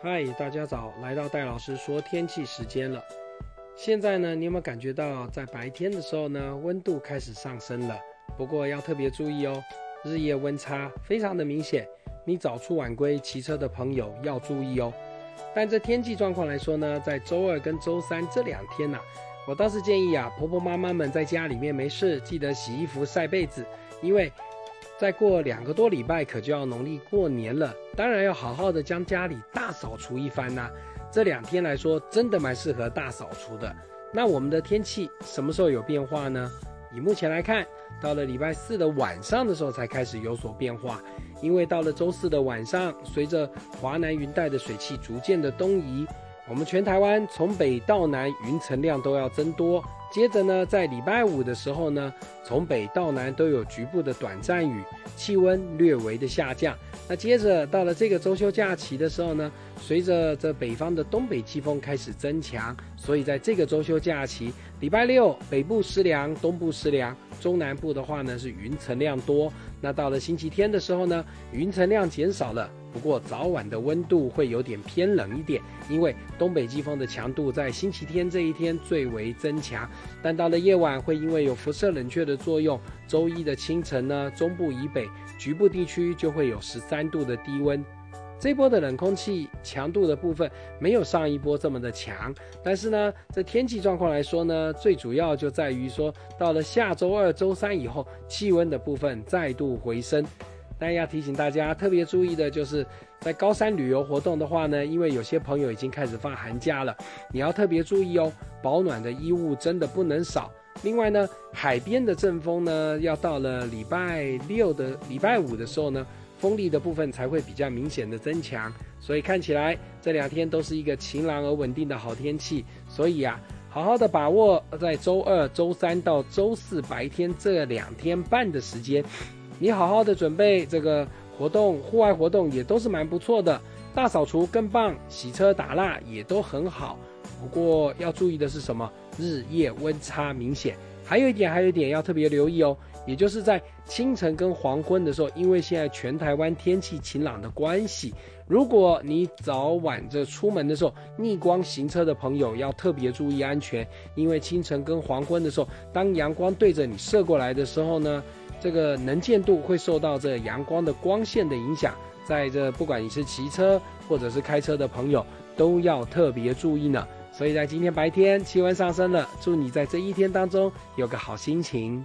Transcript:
嗨，大家早！来到戴老师说天气时间了。现在呢，你有没有感觉到在白天的时候呢，温度开始上升了？不过要特别注意哦，日夜温差非常的明显。你早出晚归骑车的朋友要注意哦。但这天气状况来说呢，在周二跟周三这两天呐，我倒是建议啊，婆婆妈妈们在家里面没事，记得洗衣服、晒被子，因为。再过两个多礼拜，可就要农历过年了，当然要好好的将家里大扫除一番呐。这两天来说，真的蛮适合大扫除的。那我们的天气什么时候有变化呢？以目前来看，到了礼拜四的晚上的时候才开始有所变化，因为到了周四的晚上，随着华南云带的水汽逐渐的东移，我们全台湾从北到南云层量都要增多。接着呢，在礼拜五的时候呢，从北到南都有局部的短暂雨，气温略微的下降。那接着到了这个周休假期的时候呢，随着这北方的东北季风开始增强，所以在这个周休假期，礼拜六北部湿凉，东部湿凉，中南部的话呢是云层量多。那到了星期天的时候呢，云层量减少了。不过早晚的温度会有点偏冷一点，因为东北季风的强度在星期天这一天最为增强。但到了夜晚，会因为有辐射冷却的作用，周一的清晨呢，中部以北局部地区就会有十三度的低温。这波的冷空气强度的部分没有上一波这么的强，但是呢，这天气状况来说呢，最主要就在于说，到了下周二、周三以后，气温的部分再度回升。但要提醒大家特别注意的就是，在高山旅游活动的话呢，因为有些朋友已经开始放寒假了，你要特别注意哦，保暖的衣物真的不能少。另外呢，海边的阵风呢，要到了礼拜六的礼拜五的时候呢，风力的部分才会比较明显的增强。所以看起来这两天都是一个晴朗而稳定的好天气。所以啊，好好的把握在周二、周三到周四白天这两天半的时间。你好好的准备这个活动，户外活动也都是蛮不错的。大扫除更棒，洗车打蜡也都很好。不过要注意的是什么？日夜温差明显。还有一点，还有一点要特别留意哦，也就是在清晨跟黄昏的时候，因为现在全台湾天气晴朗的关系，如果你早晚这出门的时候逆光行车的朋友，要特别注意安全。因为清晨跟黄昏的时候，当阳光对着你射过来的时候呢？这个能见度会受到这阳光的光线的影响，在这不管你是骑车或者是开车的朋友，都要特别注意呢。所以在今天白天气温上升了，祝你在这一天当中有个好心情。